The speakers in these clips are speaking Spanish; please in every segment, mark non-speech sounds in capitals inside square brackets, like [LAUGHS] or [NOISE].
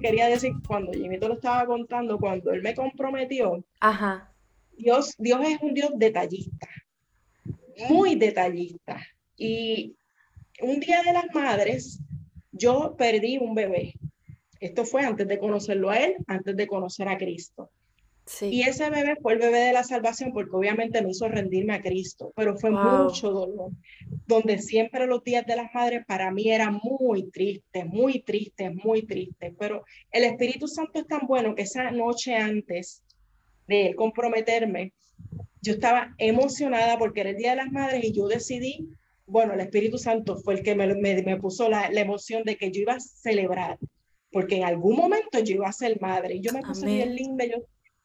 que quería decir cuando Jimito lo estaba contando, cuando él me comprometió, Ajá. Dios, Dios es un Dios detallista, muy detallista. Y un día de las madres, yo perdí un bebé. Esto fue antes de conocerlo a él, antes de conocer a Cristo. Y ese bebé fue el bebé de la salvación porque obviamente me hizo rendirme a Cristo, pero fue mucho dolor, donde siempre los días de las madres para mí eran muy tristes, muy tristes, muy tristes, pero el Espíritu Santo es tan bueno que esa noche antes de comprometerme, yo estaba emocionada porque era el Día de las Madres y yo decidí, bueno, el Espíritu Santo fue el que me, me, puso la, la, emoción de que yo iba a celebrar, porque en algún momento yo iba a ser madre. Y yo me puse bien linda, yo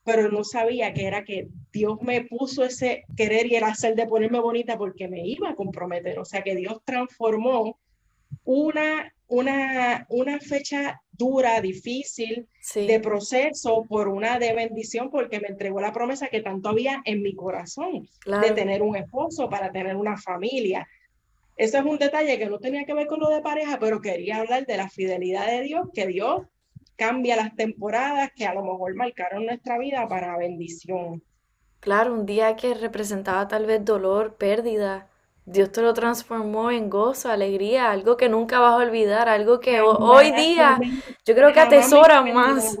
pero no sabía que era que Dios me puso ese querer y el hacer de ponerme bonita porque me iba a comprometer. O sea que Dios transformó una, una, una fecha dura, difícil de proceso por una de bendición porque me entregó la promesa que tanto había en mi corazón de tener un esposo para tener una familia. Ese es un detalle que no tenía que ver con lo de pareja, pero quería hablar de la fidelidad de Dios, que Dios cambia las temporadas que a lo mejor marcaron nuestra vida para bendición. Claro, un día que representaba tal vez dolor, pérdida, Dios te lo transformó en gozo, alegría, algo que nunca vas a olvidar, algo que hoy día yo creo que atesora más.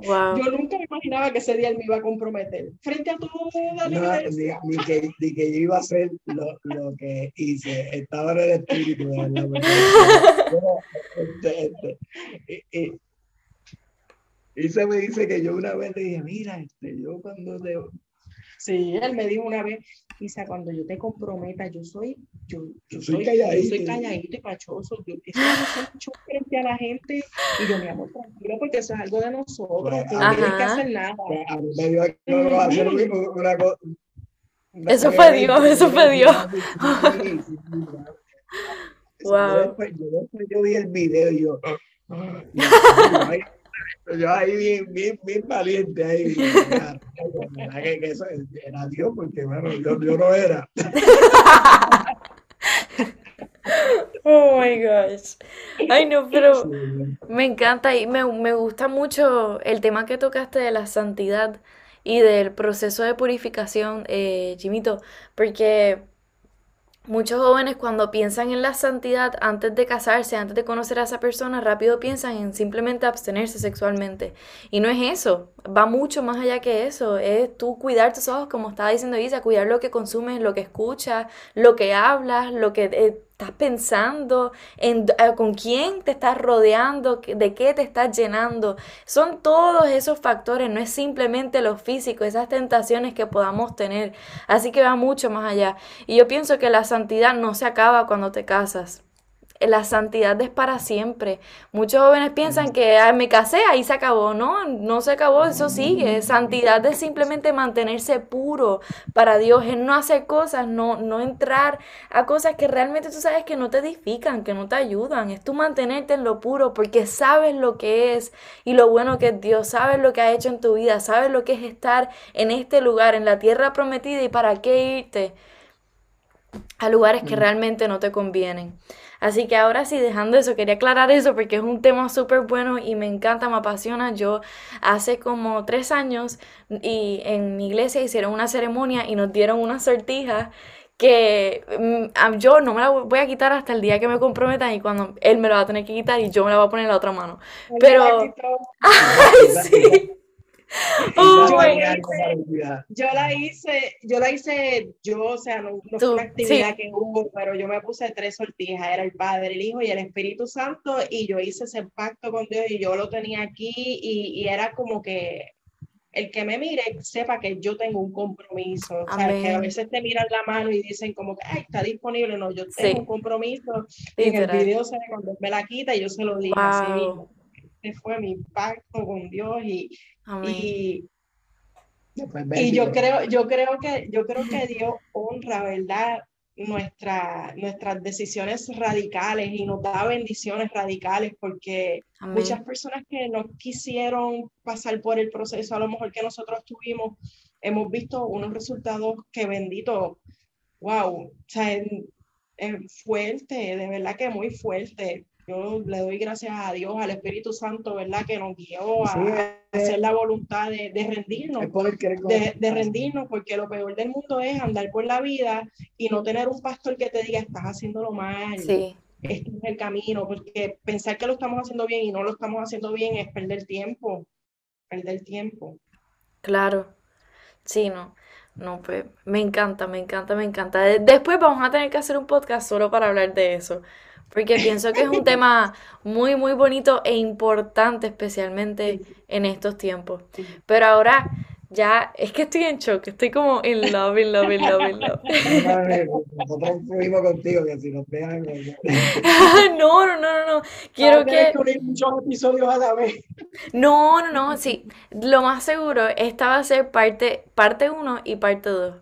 Yo nunca me imaginaba que ese día él me iba a comprometer. Frente a todo no, ni, que, ni, que, yo iba a hacer lo, lo que hice. Estaba en el espíritu de la este, este, y, y, se me dice que yo una vez le dije, mira, este, yo cuando te, Sí, él me dijo una vez, Isa, cuando yo te comprometa, yo soy, yo, yo, soy, calladito. yo soy calladito y pachoso, yo mucho frente a la gente, y yo, mi amor, tranquilo, porque eso es algo de nosotros, pues, no tienes que hacer nada. A mí me dio a hacer una cosa. Eso fue Dios, eso fue Dios. Wow. Yo después, yo vi el video y yo, yo ahí bien, bien, bien valiente ahí. que, que eso era Dios, porque bueno, yo, yo no era. [LAUGHS] Oh my gosh. Ay, no, pero me encanta y me, me, gusta mucho el tema que tocaste de la santidad y del proceso de purificación, eh, Jimito, porque Muchos jóvenes cuando piensan en la santidad antes de casarse, antes de conocer a esa persona, rápido piensan en simplemente abstenerse sexualmente. Y no es eso, va mucho más allá que eso. Es tú cuidar tus ojos, como estaba diciendo Isa, cuidar lo que consumes, lo que escuchas, lo que hablas, lo que eh, estás pensando, en, eh, con quién te estás rodeando, de qué te estás llenando. Son todos esos factores, no es simplemente lo físico, esas tentaciones que podamos tener. Así que va mucho más allá. Y yo pienso que la santidad no se acaba cuando te casas la santidad es para siempre. Muchos jóvenes piensan que me casé, ahí se acabó. No, no se acabó, eso sigue. Santidad es simplemente mantenerse puro para Dios, es no hacer cosas, no, no entrar a cosas que realmente tú sabes que no te edifican, que no te ayudan. Es tú mantenerte en lo puro porque sabes lo que es y lo bueno que es Dios, sabes lo que ha hecho en tu vida, sabes lo que es estar en este lugar, en la tierra prometida y para qué irte a lugares que realmente no te convienen. Así que ahora sí, dejando eso, quería aclarar eso porque es un tema súper bueno y me encanta, me apasiona. Yo hace como tres años y en mi iglesia hicieron una ceremonia y nos dieron una sortija que mm, yo no me la voy a quitar hasta el día que me comprometan y cuando él me la va a tener que quitar y yo me la voy a poner en la otra mano. Pero... [LAUGHS] ¡Ay, sí! Oh yo, la hice, yo la hice, yo o sea, no, fue una actividad que hubo, pero yo me puse tres sortijas, era el Padre, el Hijo y el Espíritu Santo, y yo hice ese pacto con Dios y yo lo tenía aquí, y, y era como que el que me mire sepa que yo tengo un compromiso. O sea, que a veces te miran la mano y dicen como que Ay, está disponible. No, yo tengo un compromiso. Y en el video se ve cuando me la quita y yo se lo digo así mismo fue mi pacto con Dios y, y, y, yo creo, yo creo que, yo creo que Dios honra, ¿verdad? Nuestra, nuestras decisiones radicales y nos da bendiciones radicales porque muchas personas que no quisieron pasar por el proceso, a lo mejor que nosotros tuvimos, hemos visto unos resultados que bendito, wow, o sea, es fuerte, de verdad que muy fuerte yo le doy gracias a Dios, al Espíritu Santo, ¿verdad? Que nos guió a hacer la voluntad de, rendirnos, de, de, rendirnos, porque lo peor del mundo es andar por la vida y no tener un pastor que te diga, estás haciéndolo mal. Sí. Este es el camino, porque pensar que lo estamos haciendo bien y no lo estamos haciendo bien es perder tiempo, perder tiempo. Claro, sí, no. No, pues me encanta, me encanta, me encanta. Después vamos a tener que hacer un podcast solo para hablar de eso, porque pienso que es un tema muy, muy bonito e importante, especialmente en estos tiempos. Pero ahora ya, es que estoy en shock, estoy como in love, in love, in love, in love. [LAUGHS] Nosotros fuimos contigo, que si nos vean. [LAUGHS] no, no, no, no, no. Quiero que. muchos episodios a la vez. No, no, no, sí. Lo más seguro, esta va a ser parte, parte 1 y parte 2.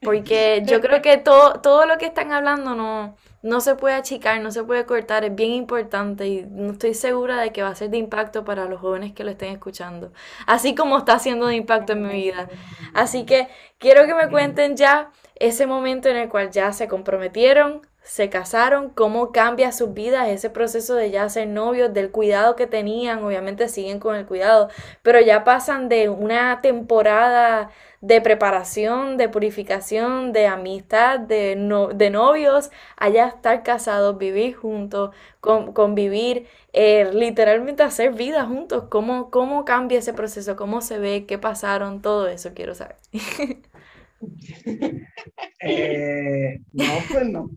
Porque yo creo que todo, todo lo que están hablando no no se puede achicar, no se puede cortar, es bien importante y no estoy segura de que va a ser de impacto para los jóvenes que lo estén escuchando, así como está siendo de impacto en mi vida. Así que quiero que me cuenten ya ese momento en el cual ya se comprometieron, se casaron, cómo cambia sus vidas, ese proceso de ya ser novios, del cuidado que tenían, obviamente siguen con el cuidado, pero ya pasan de una temporada de preparación, de purificación, de amistad, de, no, de novios, allá estar casados, vivir juntos, convivir, eh, literalmente hacer vida juntos, ¿Cómo, cómo cambia ese proceso, cómo se ve, qué pasaron, todo eso quiero saber. [LAUGHS] Eh, no, pues no.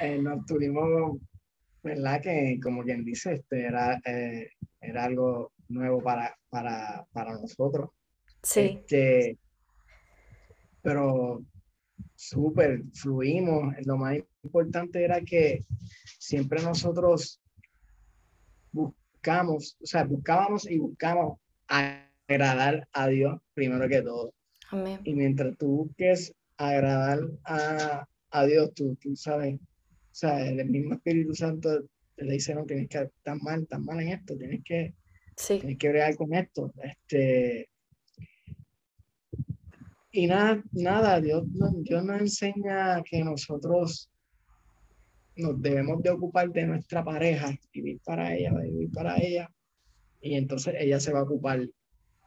Eh, nos tuvimos, ¿verdad? Que como quien dice, este era, era algo nuevo para, para, para nosotros. Sí. Este, pero súper, fluimos. Lo más importante era que siempre nosotros buscamos, o sea, buscábamos y buscamos agradar a Dios primero que todo. Amén. Y mientras tú busques agradar a, a Dios, tú, tú sabes, o sea, el mismo Espíritu Santo le dice, no, tienes que estar mal, tan mal en esto, tienes que, sí. tienes que bregar con esto. Este, y nada, nada, Dios, Dios nos enseña que nosotros nos debemos de ocupar de nuestra pareja, vivir para ella, vivir para ella, y entonces ella se va a ocupar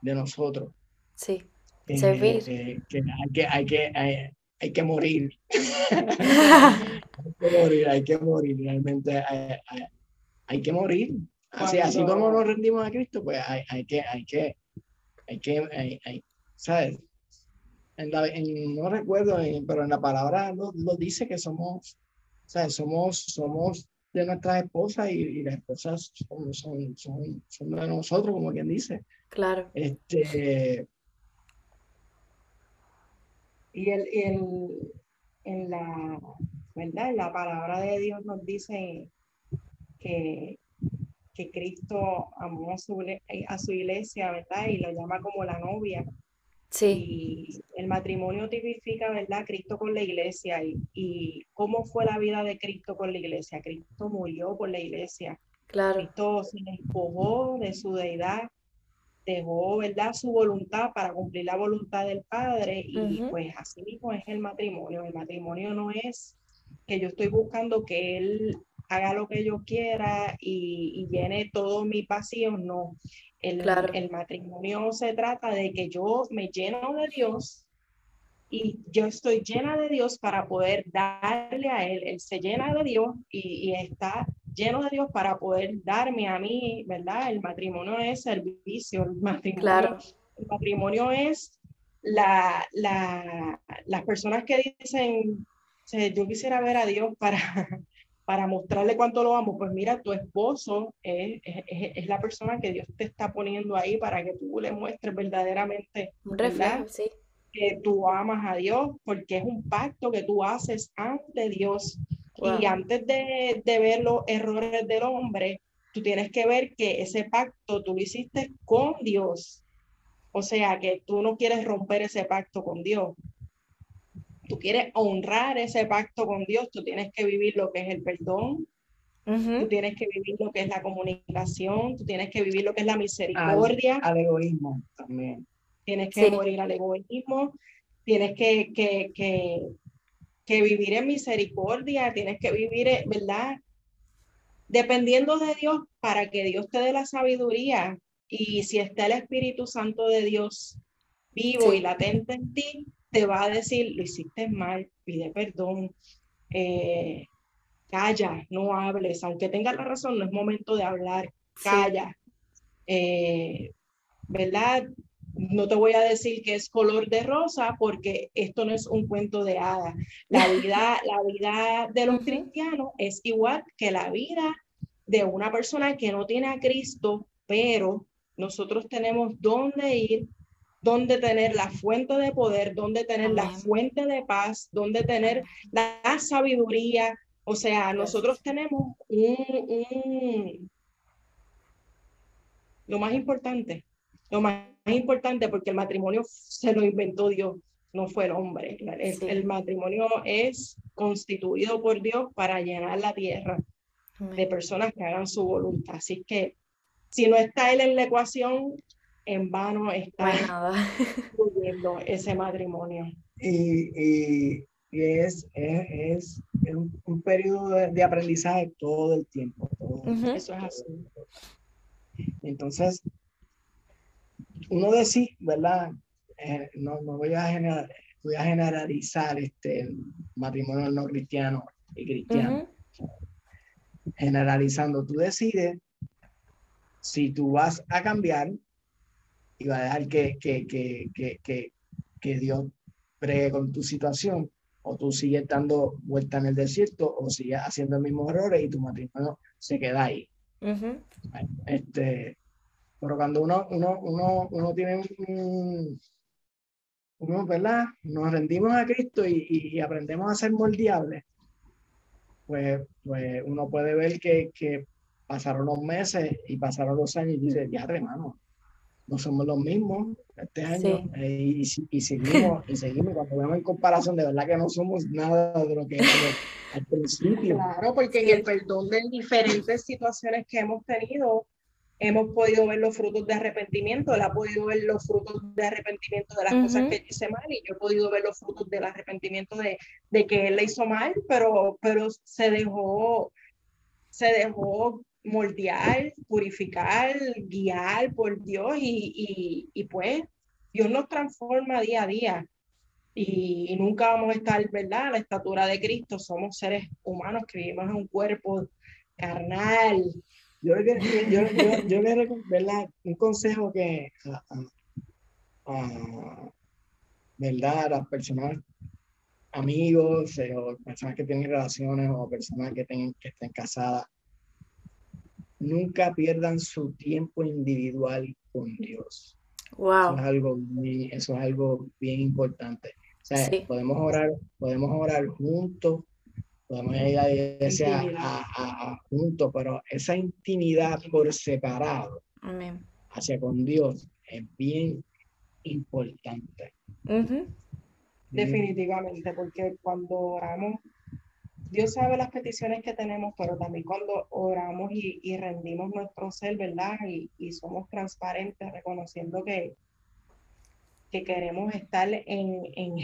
de nosotros. Sí, eh, servir. Eh, que hay que, hay que, hay, que morir. [LAUGHS] hay que morir, hay que morir, realmente hay, que morir. Así, así como nos rendimos a Cristo, pues hay, hay que, hay que, hay que, hay, ¿sabes? no recuerdo, pero en la palabra lo, dice que somos, sea, somos, somos de nuestras esposas y, las esposas son, son, son, de nosotros, como quien dice. Claro. Este, y el, el, en la, ¿verdad? la palabra de Dios nos dice que, que Cristo amó a su, a su iglesia, ¿verdad? Y lo llama como la novia. Sí. Y el matrimonio tipifica, ¿verdad? Cristo con la iglesia y, y, cómo fue la vida de Cristo con la iglesia. Cristo murió por la iglesia. Claro. Cristo se despojó de su deidad, dejó, ¿verdad? Su voluntad para cumplir la voluntad del Padre y pues así mismo es el matrimonio. El matrimonio no es que yo estoy buscando que Él haga lo que yo quiera y, y llene todo mi pasión, no. El, el matrimonio se trata de que yo me lleno de Dios y yo estoy llena de Dios para poder darle a Él. Él se llena de Dios y, está lleno de Dios para poder darme a mí, ¿verdad? El matrimonio es servicio, el matrimonio, claro. el matrimonio es la, la, las personas que dicen, yo quisiera ver a Dios para, [LAUGHS] para mostrarle cuánto lo amo, pues mira, tu esposo es, es, la persona que Dios te está poniendo ahí para que tú le muestres verdaderamente un reflejo, sí. que tú amas a Dios, porque es un pacto que tú haces ante Dios. Y antes de, de, ver los errores del hombre, tú tienes que ver que ese pacto tú lo hiciste con Dios. O sea, que tú no quieres romper ese pacto con Dios tú quieres honrar ese pacto con Dios, tú tienes que vivir lo que es el perdón, tú tienes que vivir lo que es la comunicación, tú tienes que vivir lo que es la misericordia. Al, egoísmo también. Tienes que morir al egoísmo, tienes que, que, que, que, vivir en misericordia, tienes que vivir, ¿verdad? dependiendo de Dios para que Dios te dé la sabiduría y si está el Espíritu Santo de Dios vivo y latente en ti, te va a decir, lo hiciste mal, pide perdón, eh, calla, no hables, aunque tengas la razón, no es momento de hablar, calla. Eh, ¿Verdad? No te voy a decir que es color de rosa porque esto no es un cuento de hadas. La [LAUGHS] vida, la vida de los cristianos es igual que la vida de una persona que no tiene a Cristo, pero nosotros tenemos dónde ir, dónde tener la fuente de poder, dónde tener la fuente de paz, dónde tener la sabiduría. O sea, nosotros tenemos un, lo más importante, lo más importante porque el matrimonio se lo inventó Dios, no fue el hombre. El, matrimonio es constituido por Dios para llenar la tierra de personas que hagan su voluntad. Así que si no está él en la ecuación, en vano está [LAUGHS] construyendo ese matrimonio. Y, es, es, un, periodo de, aprendizaje todo el tiempo. Eso es así. Entonces, uno decide, ¿verdad? Eh, no, no voy a, generar, voy a generalizar este matrimonio no cristiano y cristiano. Generalizando, tú decides si tú vas a cambiar y vas a dejar que, que, que, que, que Dios pregue con tu situación, o tú sigues dando vuelta en el desierto, o sigues haciendo los mismos errores y tu matrimonio se queda ahí este, pero cuando uno, uno, uno, uno tiene un, uno, ¿verdad? Nos rendimos a Cristo y, y, aprendemos a ser moldeables, pues, pues uno puede ver que, que pasaron los meses y pasaron los años y dice, ya, hermano, no somos los mismos este año eh, y, y, seguimos, y seguimos, cuando vemos en comparación, de verdad que no somos nada de lo que al principio. Claro, porque en el perdón de diferentes situaciones que hemos tenido, hemos podido ver los frutos de arrepentimiento, él ha podido ver los frutos de arrepentimiento de las cosas que hice mal y yo he podido ver los frutos del arrepentimiento de, de que él le hizo mal, pero, pero se dejó, se dejó moldear, purificar, guiar por Dios y, y, pues Dios nos transforma día a día y, nunca vamos a estar, ¿verdad? A la estatura de Cristo, somos seres humanos que vivimos en un cuerpo carnal. Yo, yo, yo, yo, ¿verdad? Un consejo que, ¿verdad? A las personas, amigos, eh, o personas que tienen relaciones, o personas que, tengan, que estén casadas, nunca pierdan su tiempo individual con Dios. Wow. Eso es algo, eso es algo bien importante. O sea, podemos orar, podemos orar juntos, podemos ir a iglesia a, juntos, pero esa intimidad por separado hacia con Dios es bien importante. Definitivamente, porque cuando oramos Dios sabe las peticiones que tenemos, pero también cuando oramos y, rendimos nuestro ser, ¿verdad? Y, somos transparentes, reconociendo que, que queremos estar en, en,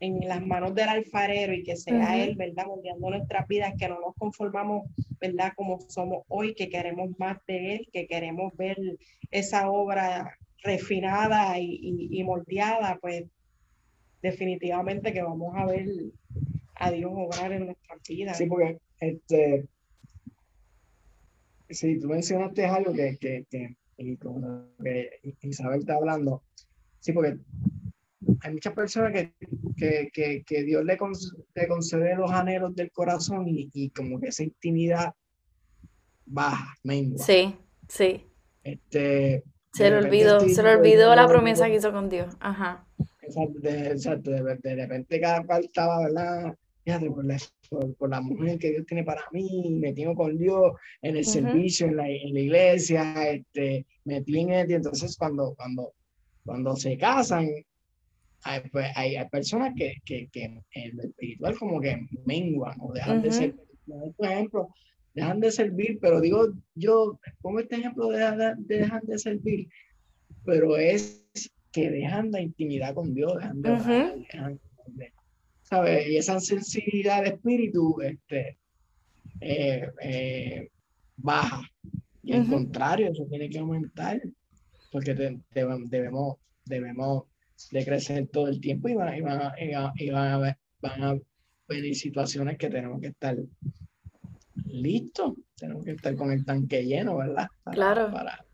en, las manos del alfarero y que sea Él, ¿verdad? Moldeando nuestras vidas, que no nos conformamos, ¿verdad? Como somos hoy, que queremos más de Él, que queremos ver esa obra refinada y, y moldeada, pues definitivamente que vamos a ver a Dios obrar en nuestra vida. Sí, porque este, sí, tú mencionaste algo que, que, que, Isabel está hablando. Sí, porque hay muchas personas que, que, que, Dios le, concede los anhelos del corazón y, y, como que esa intimidad baja, mengua. Sí, sí. Este, se le olvidó, se le olvidó la promesa que hizo con Dios. Ajá. Exacto, de, exacto, de, de repente cada cual estaba, ¿verdad? Fíjate, por la, por, la mujer que Dios tiene para mí, me tengo con Dios en el servicio, en la, en la, iglesia, este, metí en él, entonces cuando, cuando, cuando se casan, hay, pues, hay, hay personas que, que, que, en lo espiritual como que menguan o dejan de ser, por ejemplo, dejan de servir, pero digo, yo pongo este ejemplo de, de, de dejan de servir, pero es que dejan la intimidad con Dios, dejan de, dejan de y esa sensibilidad de espíritu, este, eh, eh, baja. Y al contrario, eso tiene que aumentar, porque debemos, debemos de crecer todo el tiempo y van, y van, y van, a, ver, van a venir situaciones que tenemos que estar listos, tenemos que estar con el tanque lleno, ¿verdad? claro. Para,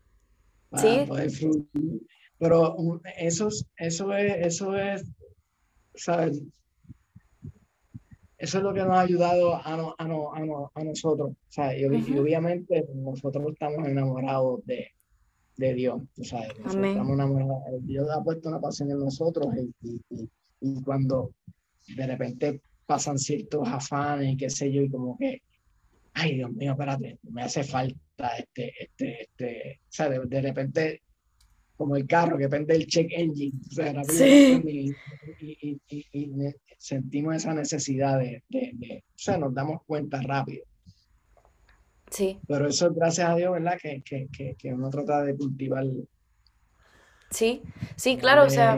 poder fluir. Pero eso, eso es, eso es, ¿sabes? Eso es lo que nos ha ayudado a, no, a, no, a, no, a nosotros. Y, obviamente nosotros estamos enamorados de, de Dios. ¿sabes? Estamos enamorados. Dios ha puesto una pasión en nosotros y, y, y, cuando de repente pasan ciertos afanes, qué sé yo, y como que, ay Dios mío, espérate, me hace falta este, este, este, o sea, de repente como el carro que prende el check engine. O sea, y, sentimos esa necesidad de, o sea, nos damos cuenta rápido. Sí. Pero eso, gracias a Dios, ¿verdad? Que, que, que, que uno trata de cultivar. Sí, sí, claro, o sea,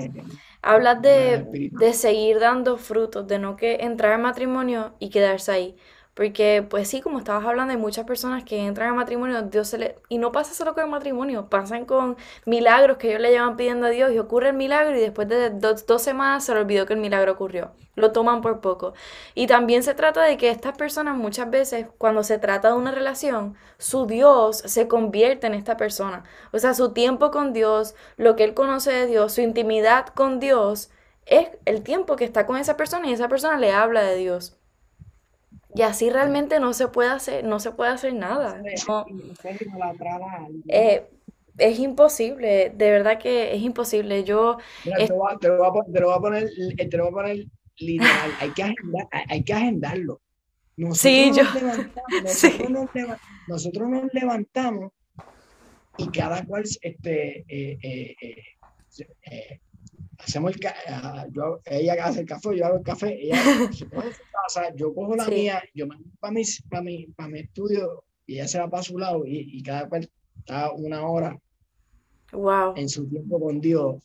hablas de, de seguir dando frutos, de no que entrar en matrimonio y quedarse ahí. Porque, pues sí, como estabas hablando, hay muchas personas que entran a matrimonio, Dios se le... Y no pasa solo con el matrimonio, pasan con milagros que ellos le llevan pidiendo a Dios y ocurre el milagro y después de dos, semanas se le olvidó que el milagro ocurrió. Lo toman por poco. Y también se trata de que estas personas muchas veces, cuando se trata de una relación, su Dios se convierte en esta persona. O sea, su tiempo con Dios, lo que él conoce de Dios, su intimidad con Dios, es el tiempo que está con esa persona y esa persona le habla de Dios. Y así realmente no se puede hacer, no se puede hacer nada. Eh, es imposible, de verdad que es imposible. Yo te, lo voy a, poner, te lo voy a poner literal, hay que, agendar, hay que agendarlo. Nosotros [LAUGHS] sí, yo. nosotros, Nos levantamos, y cada cual este, eh, eh, hacemos el ah, yo, ella hace el café, yo hago el café, ella [LAUGHS] se coge su casa, yo cojo la mía, yo me voy para mi, para, mi, para mi estudio y ella se va para su lado y, y cada cual está una hora wow. en su tiempo con Dios.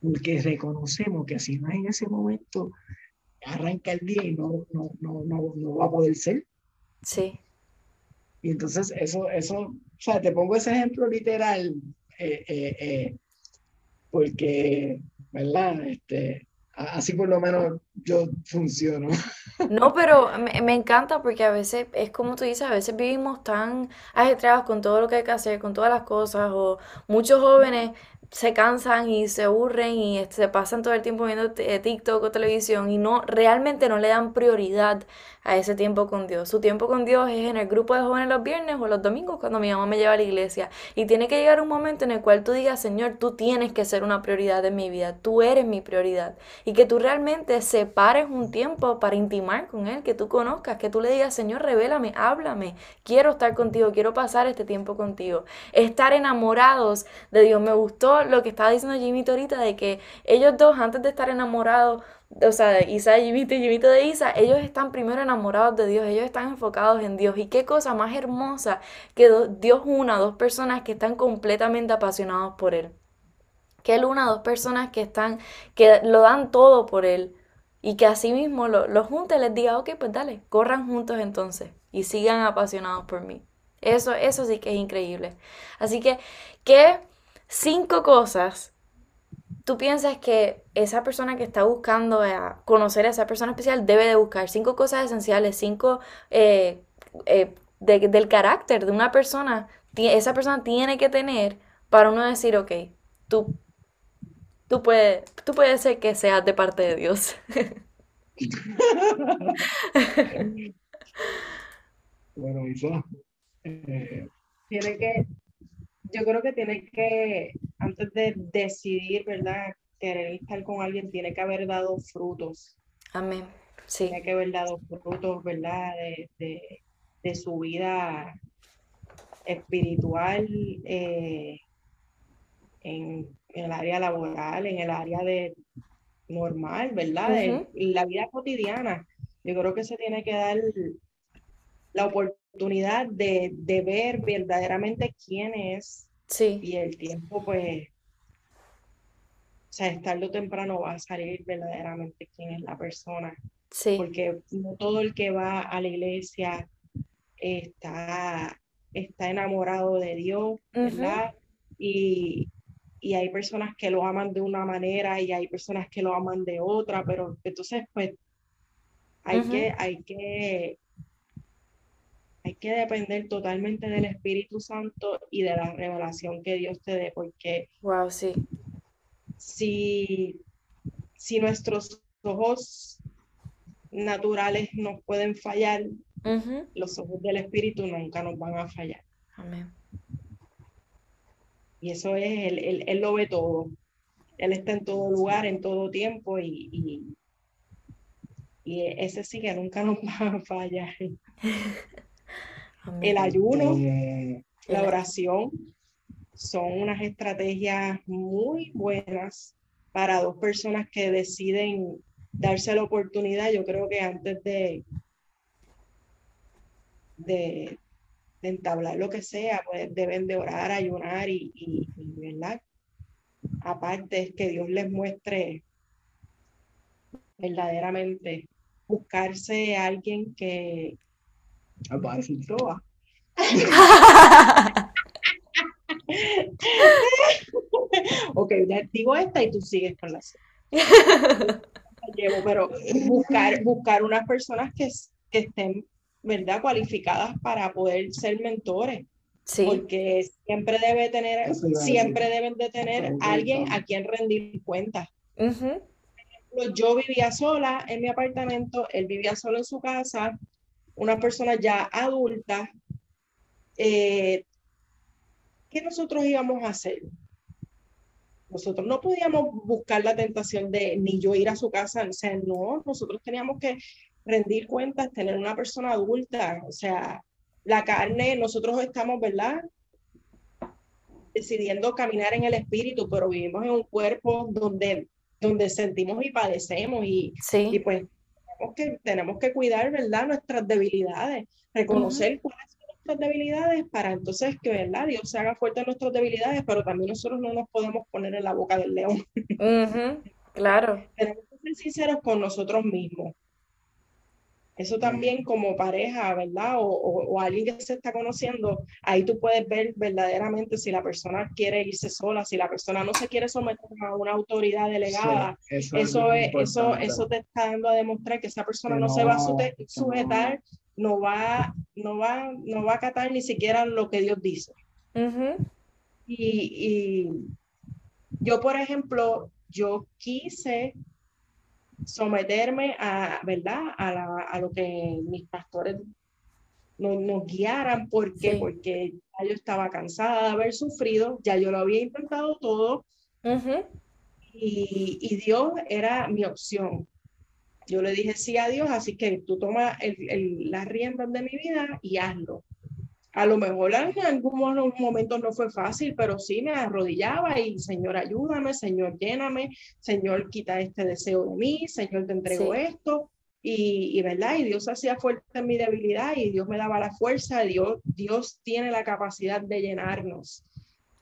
Porque reconocemos que si no es en ese momento, arranca el día y no, no, no, no, no va a poder ser. Sí. Y entonces eso, eso, o sea, te pongo ese ejemplo literal. Eh, eh, eh, porque, ¿verdad? Este, así por lo menos yo funciono. No, pero me, encanta porque a veces, es como tú dices, a veces vivimos tan ajetreados con todo lo que hay que hacer, con todas las cosas, o muchos jóvenes se cansan y se aburren y se pasan todo el tiempo viendo eh, TikTok o televisión y no realmente no le dan prioridad a ese tiempo con Dios. Su tiempo con Dios es en el grupo de jóvenes los viernes o los domingos cuando mi mamá me lleva a la iglesia. Y tiene que llegar un momento en el cual tú digas, Señor, tú tienes que ser una prioridad en mi vida, tú eres mi prioridad. Y que tú realmente separes un tiempo para intimar con Él, que tú conozcas, que tú le digas, Señor, revélame, háblame, quiero estar contigo, quiero pasar este tiempo contigo. Estar enamorados de Dios. Me gustó lo que estaba diciendo Jimmy ahorita de que ellos dos, antes de estar enamorados, o sea, Isa Jimito y Jimito de Isa, ellos están primero enamorados de Dios, ellos están enfocados en Dios. Y qué cosa más hermosa que Dios una, dos personas que están completamente apasionados por Él. Que Él una, dos personas que están, que lo dan todo por Él. Y que así mismo los lo junte les diga, ok, pues dale, corran juntos entonces y sigan apasionados por mí. Eso, eso sí que es increíble. Así que, ¿qué cinco cosas tú piensas que esa persona que está buscando conocer a esa persona especial debe de buscar cinco cosas esenciales, cinco eh, eh, del carácter de una persona, esa persona tiene que tener para uno decir, ok, tú, tú, puedes, tú puedes ser que seas de parte de Dios. [LAUGHS] bueno, Isa, eh, tiene que yo creo que tiene que, antes de decidir, ¿verdad? Querer estar con alguien, tiene que haber dado frutos. Amén. Sí. Tiene que haber dado frutos, ¿verdad? De, su vida espiritual, eh, en, el área laboral, en el área de normal, ¿verdad? En la vida cotidiana. Yo creo que se tiene que dar la oportunidad oportunidad de, de, ver verdaderamente quién es. Sí. Y el tiempo, pues, o sea, tarde o temprano va a salir verdaderamente quién es la persona. Sí. Porque no todo el que va a la iglesia está, está enamorado de Dios, ¿verdad? y, y hay personas que lo aman de una manera y hay personas que lo aman de otra, pero entonces pues hay que, hay que, hay que depender totalmente del Espíritu Santo y de la revelación que Dios te dé, porque wow, sí. si, si nuestros ojos naturales nos pueden fallar, los ojos del Espíritu nunca nos van a fallar. Amén. Y eso es, él, él, lo ve todo. Él está en todo lugar, en todo tiempo y, y, ese sí que nunca nos [LAUGHS] va a fallar. [LAUGHS] El ayuno, eh, la oración, son unas estrategias muy buenas para dos personas que deciden darse la oportunidad. Yo creo que antes de, de, de entablar lo que sea, pues deben de orar, ayunar y, y, ¿verdad? Aparte es que Dios les muestre verdaderamente buscarse a alguien que... Va a decir ok, ya digo esta y tú sigues con la pero buscar, buscar unas personas que, que estén ¿verdad? Cualificadas para poder ser mentores. Sí. Porque siempre debe tener, siempre deben de tener alguien a quien rendir cuentas. Yo vivía sola en mi apartamento, él vivía solo en su casa, una persona ya adulta. Eh, ¿Qué nosotros íbamos a hacer? Nosotros no podíamos buscar la tentación de ni yo ir a su casa, o sea, no, nosotros teníamos que rendir cuentas, tener una persona adulta, o sea, la carne, nosotros estamos, ¿verdad? Decidiendo caminar en el espíritu, pero vivimos en un cuerpo donde, donde sentimos y padecemos y, y pues tenemos que, tenemos que cuidar, ¿verdad? Nuestras debilidades, reconocer cuáles son nuestras debilidades para entonces que, ¿verdad? Dios se haga fuerte en nuestras debilidades, pero también nosotros no nos podemos poner en la boca del león. Claro. [LAUGHS] Tenemos que ser sinceros con nosotros mismos. Eso también como pareja, ¿verdad? O, o, alguien que se está conociendo, ahí tú puedes ver verdaderamente si la persona quiere irse sola, si la persona no se quiere someter a una autoridad delegada. eso, es, eso, eso te está dando a demostrar que esa persona no, se va a sujetar, no va, no va, no va a acatar ni siquiera lo que Dios dice. y, y yo, por ejemplo, yo quise someterme a, ¿verdad? A, la, a lo que mis pastores nos, nos guiaran. ¿Por qué? Porque ya yo estaba cansada de haber sufrido, ya yo lo había intentado todo. y, y, Dios era mi opción. Yo le dije sí a Dios, así que tú toma el, el, las riendas de mi vida y hazlo a lo mejor en algunos momentos no fue fácil, pero sí me arrodillaba y Señor, ayúdame, Señor, lléname, Señor, quita este deseo de mí, Señor, te entrego esto. Y, y, ¿verdad? Y Dios hacía fuerte en mi debilidad y Dios me daba la fuerza, Dios, Dios tiene la capacidad de llenarnos.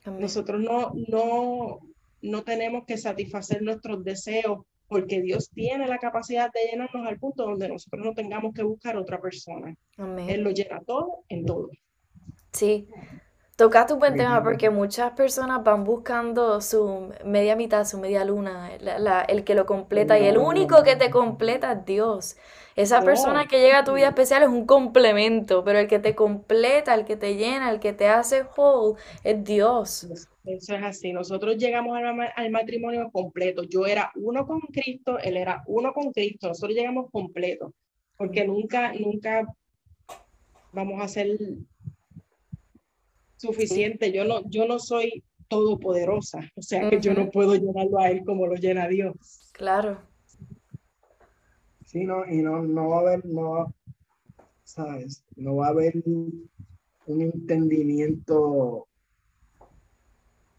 Nosotros no, no, no tenemos que satisfacer nuestros deseos porque Dios tiene la capacidad de llenarnos al punto donde nosotros no tengamos que buscar otra persona. Él lo llena todo en todo. Sí, toca tu buen tema porque muchas personas van buscando su media mitad, su media luna, el que lo completa y el único que te completa es Dios. Esa persona que llega a tu vida especial es un complemento, pero el que te completa, el que te llena, el que te hace whole es Dios. Eso es así. Nosotros llegamos al, al matrimonio completo. Yo era uno con Cristo, él era uno con Cristo. Nosotros llegamos completos, porque nunca, nunca vamos a ser suficiente. Yo no, yo no soy todopoderosa, o sea que yo no puedo llenarlo a él como lo llena Dios. Claro. Sí, no, y no, no va a haber, no, ¿sabes? No va a haber un entendimiento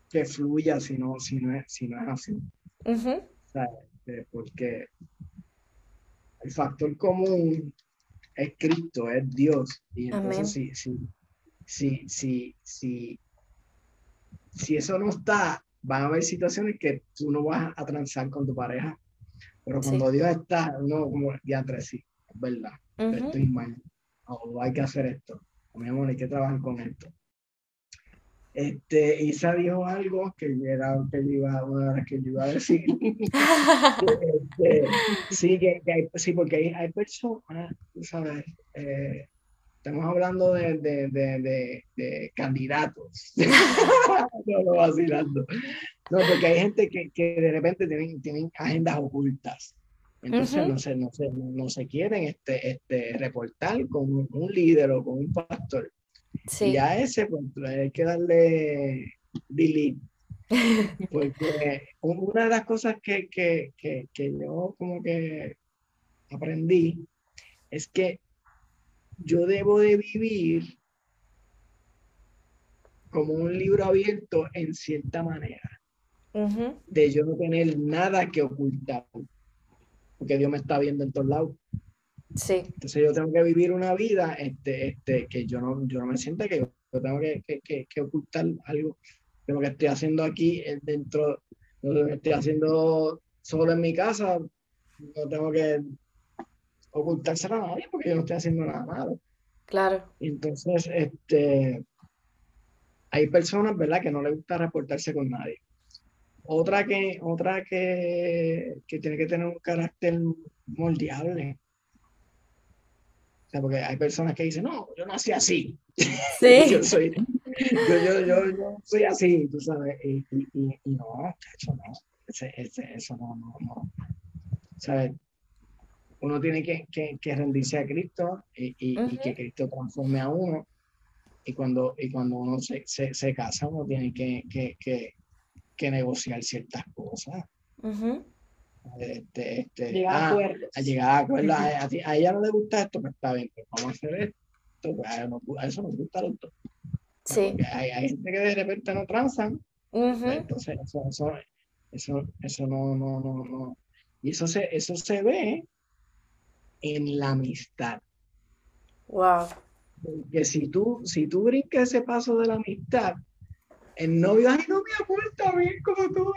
que fluya si no, si no, es, si no es así. ¿Sabes? Porque el factor común es Cristo, es Dios. Y entonces sí, sí, si, si, si, si eso no está, van a haber situaciones que tú no vas a transar con tu pareja. Pero cuando Dios está, uno como ya tres sí, es verdad, estoy mal, o hay que hacer esto. mi amor, hay que trabajar con esto. Este, Isa dijo algo que era que iba, una de que yo iba a decir. [LAUGHS] Este, sí, que, hay, sí, porque hay, hay personas, tú sabes, eh, estamos hablando de, de, de, de candidatos. [LAUGHS] no, no, vacilando. No, porque hay gente que, que de repente tienen, tienen agendas ocultas. Entonces no, se, no, se, no, se quieren este, este, reportar con un líder o con un pastor. Sí. Y a ese, pues hay que darle delete. [LAUGHS] Porque una de las cosas que, que, que, que yo como que aprendí es que yo debo de vivir como un libro abierto en cierta manera. De yo no tener nada que ocultar porque Dios me está viendo en todos lados. Sí. Entonces yo tengo que vivir una vida este, este, que yo no, yo no me sienta que yo tengo que, que, que, ocultar algo de lo que estoy haciendo aquí dentro, de lo que estoy haciendo solo en mi casa, no tengo que ocultárselo a nadie porque yo no estoy haciendo nada malo. Claro. Entonces, este, hay personas, ¿verdad?, que no les gusta reportarse con nadie. Otra que, otra que, que tiene que tener un carácter moldeable. O sea, porque hay personas que dicen, no, yo nací así. Sí. [LAUGHS] yo, soy, yo, yo, yo, soy así, tú sabes. Y, y, y, no, eso no. Ese, ese, eso no, no, no. ¿Sabes? Uno tiene que, que, que rendirse a Cristo y, y, que Cristo transforme a uno. Y cuando, y cuando uno se, se, se casa, uno tiene que, que, que, que negociar ciertas cosas. este, este, llegar a ah, acuerdos. A llegar a acuerdos. a, ella no le gusta esto, pues está bien, pues vamos a hacer esto. Pues a, eso nos gusta los dos. Sí. Hay, hay, gente que de repente no transan. pues entonces, eso, eso, eso, eso no, no, no, no. Y eso se, eso se ve en la amistad. Wow. Porque si tú, si tú brincas ese paso de la amistad, el novio, ay, no, amor, está bien como tú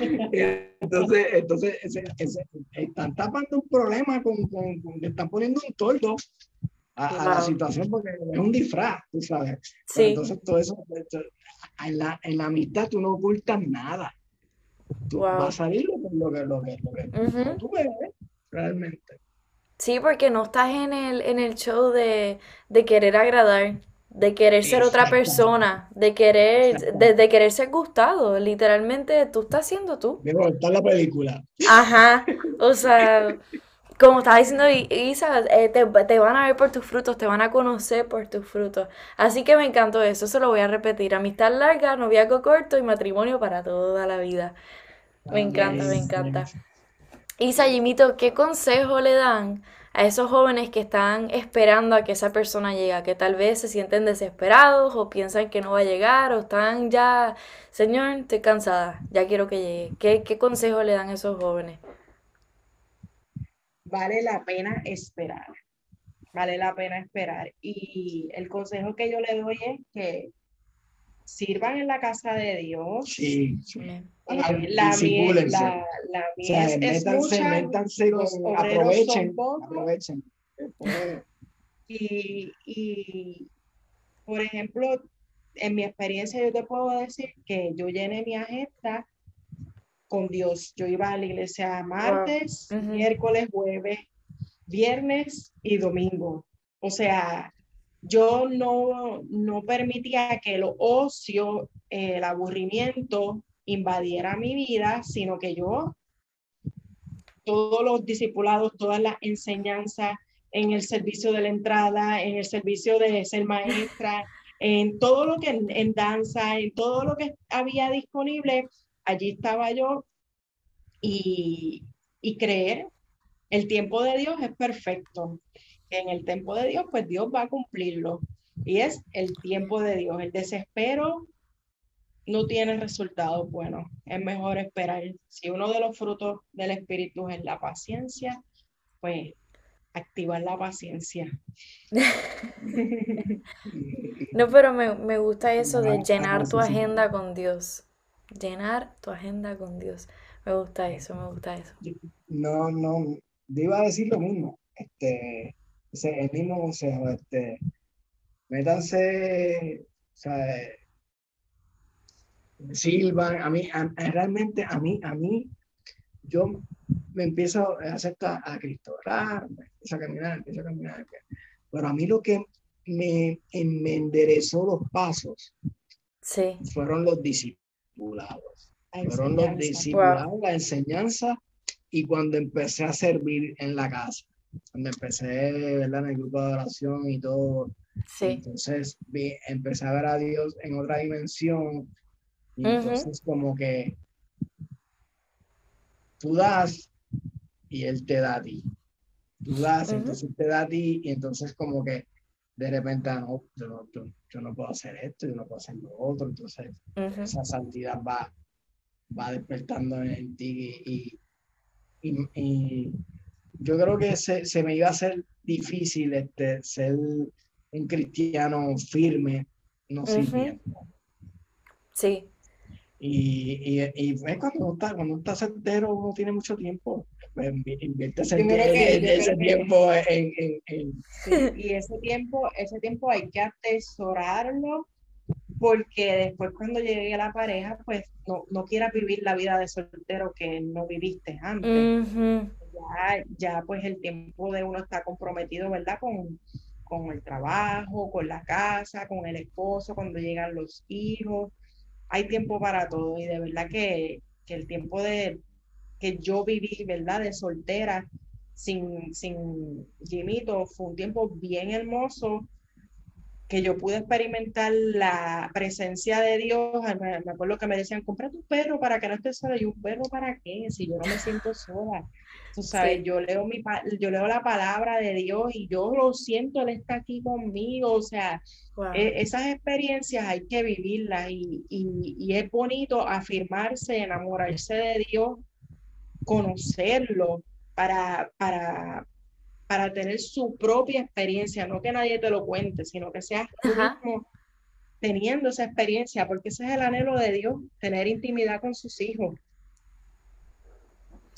[LAUGHS] entonces, entonces están tapando un problema con, con, con, están poniendo un toldo a, la situación porque es un disfraz, tú sabes. Sí. Entonces, todo eso, en la, en la amistad tú no ocultas nada. Tú vas a salir lo que, lo que, lo que, tú ves, realmente. Sí, porque no estás en el, en el show de, de querer agradar de querer ser otra persona, de querer, de, querer ser gustado. Literalmente tú estás siendo tú. está la película. Ajá. O sea, [LAUGHS] como estaba diciendo Isa, eh, te, te, van a ver por tus frutos, te van a conocer por tus frutos. Así que me encantó eso, se lo voy a repetir. Amistad larga, noviazgo corto y matrimonio para toda la vida. Me encanta, me encanta. Isa, Jimito, ¿qué consejo le dan a esos jóvenes que están esperando a que esa persona llegue, que tal vez se sienten desesperados o piensan que no va a llegar o están ya, Señor, estoy cansada, ya quiero que llegue. ¿Qué, qué consejo le dan a esos jóvenes? Vale la pena esperar, vale la pena esperar. Y el consejo que yo le doy es que sirvan en la casa de Dios. Sí. la, miel, la, la miel es, mucha, métanse aprovechen, aprovechen. Y, y, por ejemplo, en mi experiencia yo te puedo decir que yo llené mi agenda con Dios. Yo iba a la iglesia martes, miércoles, jueves, viernes y domingo. O sea, yo no, no permitía que el ocio, el aburrimiento invadiera mi vida, sino que yo, todos los discipulados, todas las enseñanzas en el servicio de la entrada, en el servicio de ser maestra, en todo lo que en, danza, en todo lo que había disponible, allí estaba yo y, y creer. El tiempo de Dios es perfecto en el tiempo de Dios, pues Dios va a cumplirlo. Y es el tiempo de Dios. El desespero no tiene resultados buenos. Es mejor esperar. Si uno de los frutos del Espíritu es la paciencia, pues activar la paciencia. [LAUGHS] No, pero me, me gusta eso de llenar tu agenda con Dios. Llenar tu agenda con Dios. Me gusta eso, me gusta eso. No, no, iba a decir lo mismo. Este, el mismo consejo, este, métanse, o sea, silban, a mí, realmente a mí, a mí, yo me empiezo a aceptar a Cristo, ¿verdad? empiezo a caminar, empiezo a caminar. Pero a mí lo que me, me enderezó los pasos sí. fueron los discipulados. fueron los discipulados, la enseñanza y cuando empecé a servir en la casa, cuando empecé, ¿verdad? En el grupo de oración y todo. Sí. Entonces vi, empecé a ver a Dios en otra dimensión. Y entonces como que tú das y Él te da a ti. Tú das, entonces te da a ti y entonces como que de repente, ah, no, yo no, yo, no puedo hacer esto, yo no puedo hacer lo otro. Entonces esa santidad va, va despertando en ti y y, yo creo que se, se, me iba a hacer difícil este, ser un cristiano firme, no sirviendo. Sí. Y, y, y es cuando uno está, cuando uno está soltero, uno tiene mucho tiempo. Pues, invierte ese, ese tiempo en, en, en... y ese tiempo, ese tiempo hay que atesorarlo porque después cuando llegue a la pareja, pues no, no quieras vivir la vida de soltero que no viviste antes. ya, ya pues el tiempo de uno está comprometido, ¿verdad? Con, con el trabajo, con la casa, con el esposo, cuando llegan los hijos. Hay tiempo para todo y de verdad que, que el tiempo de que yo viví, ¿verdad? De soltera sin, sin Jimito fue un tiempo bien hermoso que yo pude experimentar la presencia de Dios. Me, acuerdo que me decían, compra tu perro para que no estés sola. Y un perro para qué? Si yo no me siento sola. Tú sabes, yo, leo mi, yo leo la palabra de Dios y yo lo siento, Él está aquí conmigo. O sea, e, esas experiencias hay que vivirlas y, y, y es bonito afirmarse, enamorarse de Dios, conocerlo para, para, para tener su propia experiencia, no que nadie te lo cuente, sino que seas tú mismo teniendo esa experiencia, porque ese es el anhelo de Dios, tener intimidad con sus hijos.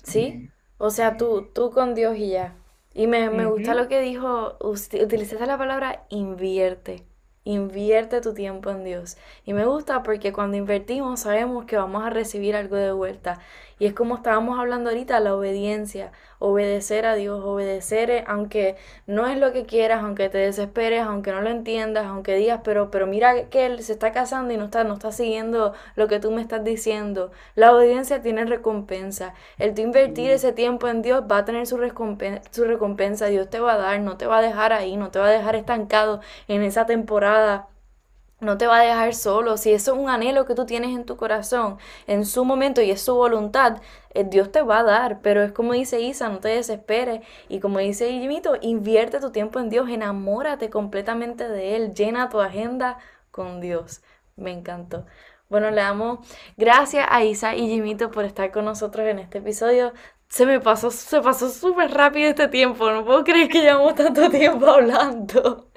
Sí, o sea, tú, tú con Dios y ya. Y me, me gusta lo que dijo, utilizaste la palabra invierte. Invierte tu tiempo en Dios. Y me gusta porque cuando invertimos sabemos que vamos a recibir algo de vuelta. Y es como estábamos hablando ahorita, la obediencia, obedecer a Dios, obedecer aunque no es lo que quieras, aunque te desesperes, aunque no lo entiendas, aunque digas, pero, pero mira que él se está casando y no está, no está siguiendo lo que tú me estás diciendo. La obediencia tiene recompensa. El tú invertir ese tiempo en Dios va a tener su recompensa, su recompensa. Dios te va a dar, no te va a dejar ahí, no te va a dejar estancado en esa temporada no te va a dejar solo. Si eso es un anhelo que tú tienes en tu corazón, en su momento y es su voluntad, eh, Dios te va a dar. Pero es como dice Isa, no te desesperes. Y como dice Jimito, invierte tu tiempo en Dios, enamórate completamente de Él, llena tu agenda con Dios. Me encantó. Bueno, le damos gracias a Isa y Jimito por estar con nosotros en este episodio. Se me pasó, se pasó súper rápido este tiempo. No puedo creer que llevamos tanto tiempo hablando.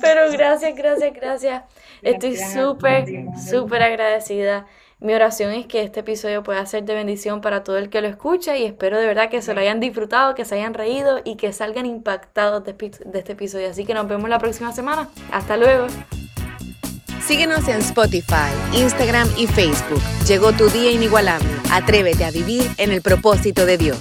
Pero gracias, gracias, gracias. Estoy súper, súper agradecida. Mi oración es que este episodio pueda ser de bendición para todo el que lo escucha y espero de verdad que se lo hayan disfrutado, que se hayan reído y que salgan impactados de, de este episodio. Así que nos vemos la próxima semana. Hasta luego. Síguenos en Spotify, Instagram y Facebook. Llegó tu día inigualable. Atrévete a vivir en el propósito de Dios.